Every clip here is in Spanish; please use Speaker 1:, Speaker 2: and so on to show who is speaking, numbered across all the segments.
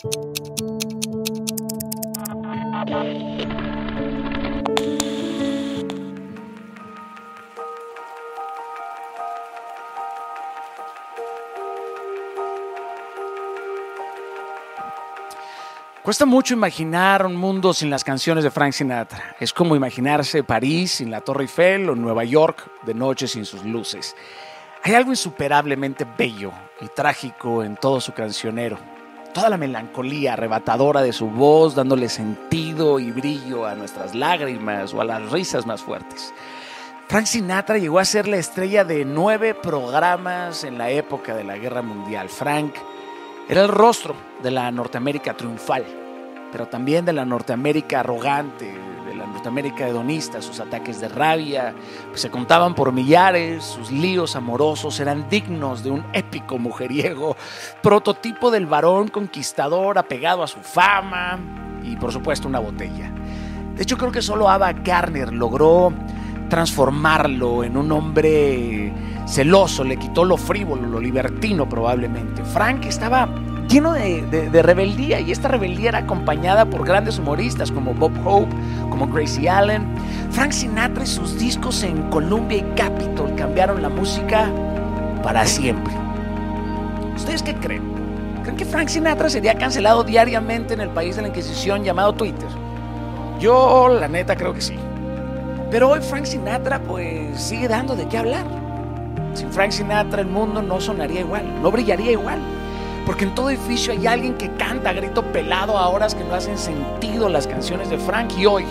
Speaker 1: Cuesta mucho imaginar un mundo sin las canciones de Frank Sinatra. Es como imaginarse París sin la Torre Eiffel o Nueva York de noche sin sus luces. Hay algo insuperablemente bello y trágico en todo su cancionero. Toda la melancolía arrebatadora de su voz dándole sentido y brillo a nuestras lágrimas o a las risas más fuertes. Frank Sinatra llegó a ser la estrella de nueve programas en la época de la Guerra Mundial. Frank era el rostro de la Norteamérica triunfal, pero también de la Norteamérica arrogante, de la Norteamérica hedonista. Sus ataques de rabia pues, se contaban por millares, sus líos amorosos eran dignos de un épico mujeriego, prototipo del varón conquistador apegado a su fama y por supuesto una botella. De hecho creo que solo Ava Garner logró transformarlo en un hombre celoso, le quitó lo frívolo, lo libertino probablemente. Frank estaba lleno de, rebeldía y esta rebeldía era acompañada por grandes humoristas como Bob Hope, como Gracie Allen. Frank Sinatra y sus discos en Columbia y Capitol cambiaron la música para siempre. ¿Ustedes qué creen? ¿Creen que Frank Sinatra sería cancelado diariamente en el país de la Inquisición llamado Twitter? Yo, la neta, creo que sí. Pero hoy Frank Sinatra pues sigue dando de qué hablar. Sin Frank Sinatra el mundo no sonaría igual, no brillaría igual. Porque en todo edificio hay alguien que canta a grito pelado a horas que no hacen sentido las canciones de Frank. Y hoy,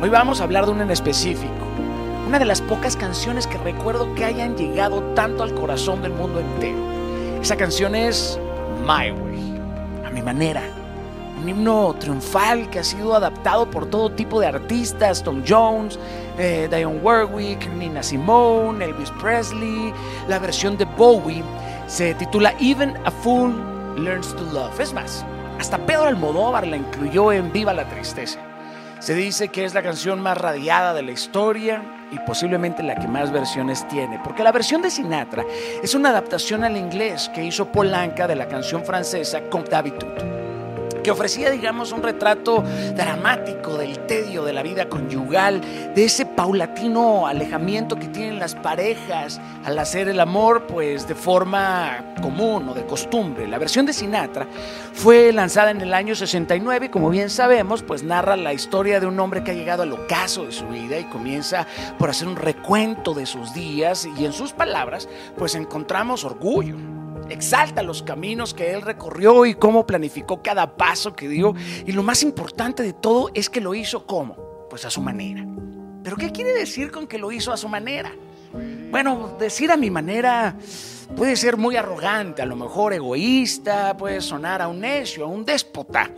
Speaker 1: hoy vamos a hablar de una en específico. Una de las pocas canciones que recuerdo que hayan llegado tanto al corazón del mundo entero. Esa canción es My Way, a mi manera un himno triunfal que ha sido adaptado por todo tipo de artistas, Tom Jones, eh, Dionne Warwick, Nina Simone, Elvis Presley. La versión de Bowie se titula Even a Fool Learns to Love. Es más, hasta Pedro Almodóvar la incluyó en Viva la Tristeza. Se dice que es la canción más radiada de la historia y posiblemente la que más versiones tiene, porque la versión de Sinatra es una adaptación al inglés que hizo Polanca de la canción francesa Comte que ofrecía, digamos, un retrato dramático del tedio de la vida conyugal, de ese paulatino alejamiento que tienen las parejas al hacer el amor, pues de forma común o de costumbre. La versión de Sinatra fue lanzada en el año 69 y como bien sabemos, pues narra la historia de un hombre que ha llegado al ocaso de su vida y comienza por hacer un recuento de sus días y en sus palabras, pues encontramos orgullo exalta los caminos que él recorrió y cómo planificó cada paso que dio. Y lo más importante de todo es que lo hizo como? Pues a su manera. ¿Pero qué quiere decir con que lo hizo a su manera? Bueno, decir a mi manera puede ser muy arrogante, a lo mejor egoísta, puede sonar a un necio, a un déspota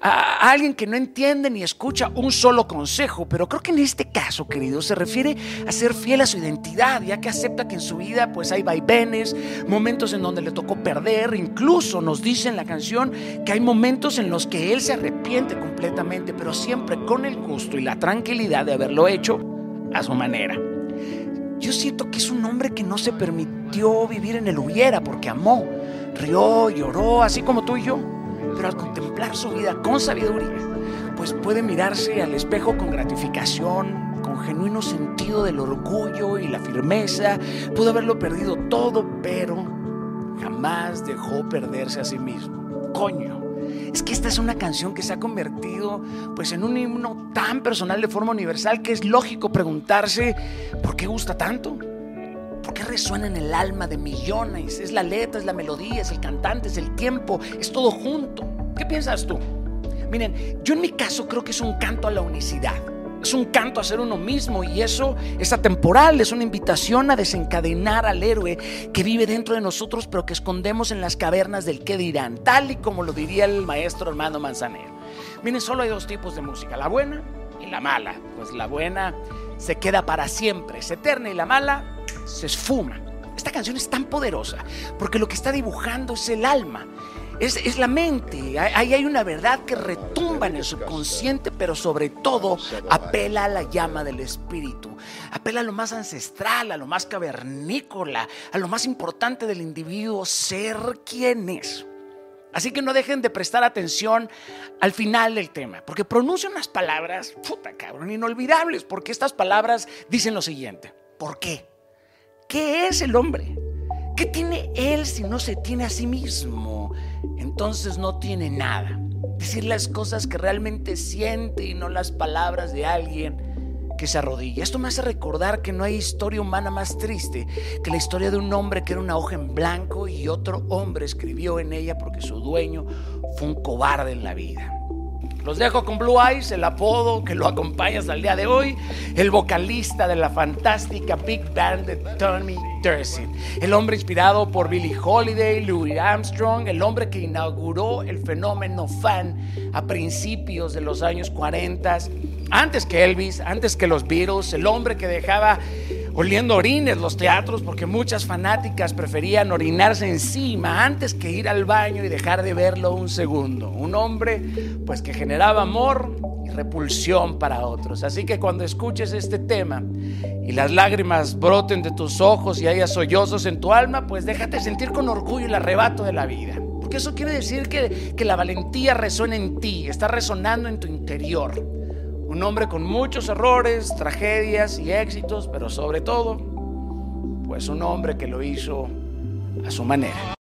Speaker 1: a alguien que no entiende ni escucha un solo consejo, pero creo que en este caso, querido, se refiere a ser fiel a su identidad, ya que acepta que en su vida pues hay vaivenes, momentos en donde le tocó perder, incluso nos dice en la canción que hay momentos en los que él se arrepiente completamente, pero siempre con el gusto y la tranquilidad de haberlo hecho a su manera. Yo siento que es un hombre que no se permitió vivir en el hubiera porque amó, rió, lloró, así como tú y yo pero al contemplar su vida con sabiduría, pues puede mirarse al espejo con gratificación, con genuino sentido del orgullo y la firmeza. Pudo haberlo perdido todo, pero jamás dejó perderse a sí mismo. Coño. Es que esta es una canción que se ha convertido pues en un himno tan personal de forma universal que es lógico preguntarse ¿por qué gusta tanto? ¿Por qué resuena en el alma de millones? Es la letra, es la melodía, es el cantante, es el tiempo, es todo junto. ¿Qué piensas tú? Miren, yo en mi caso creo que es un canto a la unicidad. Es un canto a ser uno mismo y eso es atemporal, es una invitación a desencadenar al héroe que vive dentro de nosotros pero que escondemos en las cavernas del qué dirán, tal y como lo diría el maestro Armando Manzanero. Miren, solo hay dos tipos de música, la buena y la mala. Pues la buena se queda para siempre, es eterna y la mala se esfuma. Esta canción es tan poderosa porque lo que está dibujando es el alma, es, la mente. Ahí hay una verdad que retumba en el subconsciente, pero sobre todo apela a la llama del espíritu. Apela a lo más ancestral, a lo más cavernícola, a lo más importante del individuo, ser quien es. Así que no dejen de prestar atención al final del tema, porque pronuncia unas palabras, puta cabrón, inolvidables, porque estas palabras dicen lo siguiente. ¿Por qué? ¿Qué es el hombre? ¿Qué tiene él si no se tiene a sí mismo? Entonces no tiene nada. Decir las cosas que realmente siente y no las palabras de alguien que se arrodilla. Esto me hace recordar que no hay historia humana más triste que la historia de un hombre que era una hoja en blanco y otro hombre escribió en ella porque su dueño fue un cobarde en la vida. Los dejo con Blue Eyes, el apodo que lo acompaña hasta el día de hoy, el vocalista de la fantástica Big Band de Tommy Dursin, el hombre inspirado por Billie Holiday, Louis Armstrong, el hombre que inauguró el fenómeno fan a principios de los años 40, antes que Elvis, antes que los Beatles, el hombre que dejaba oliendo orines los teatros porque muchas fanáticas preferían orinarse encima antes que ir al baño y dejar de verlo un segundo. Un hombre pues que generaba amor y repulsión para otros. Así que cuando escuches este tema y las lágrimas broten de tus ojos y haya sollozos en tu alma, pues déjate sentir con orgullo el arrebato de la vida. Porque eso quiere decir que, que la valentía resuena en ti, está resonando en tu interior. Un hombre con muchos errores, tragedias y éxitos, pero sobre todo, pues un hombre que lo hizo a su manera.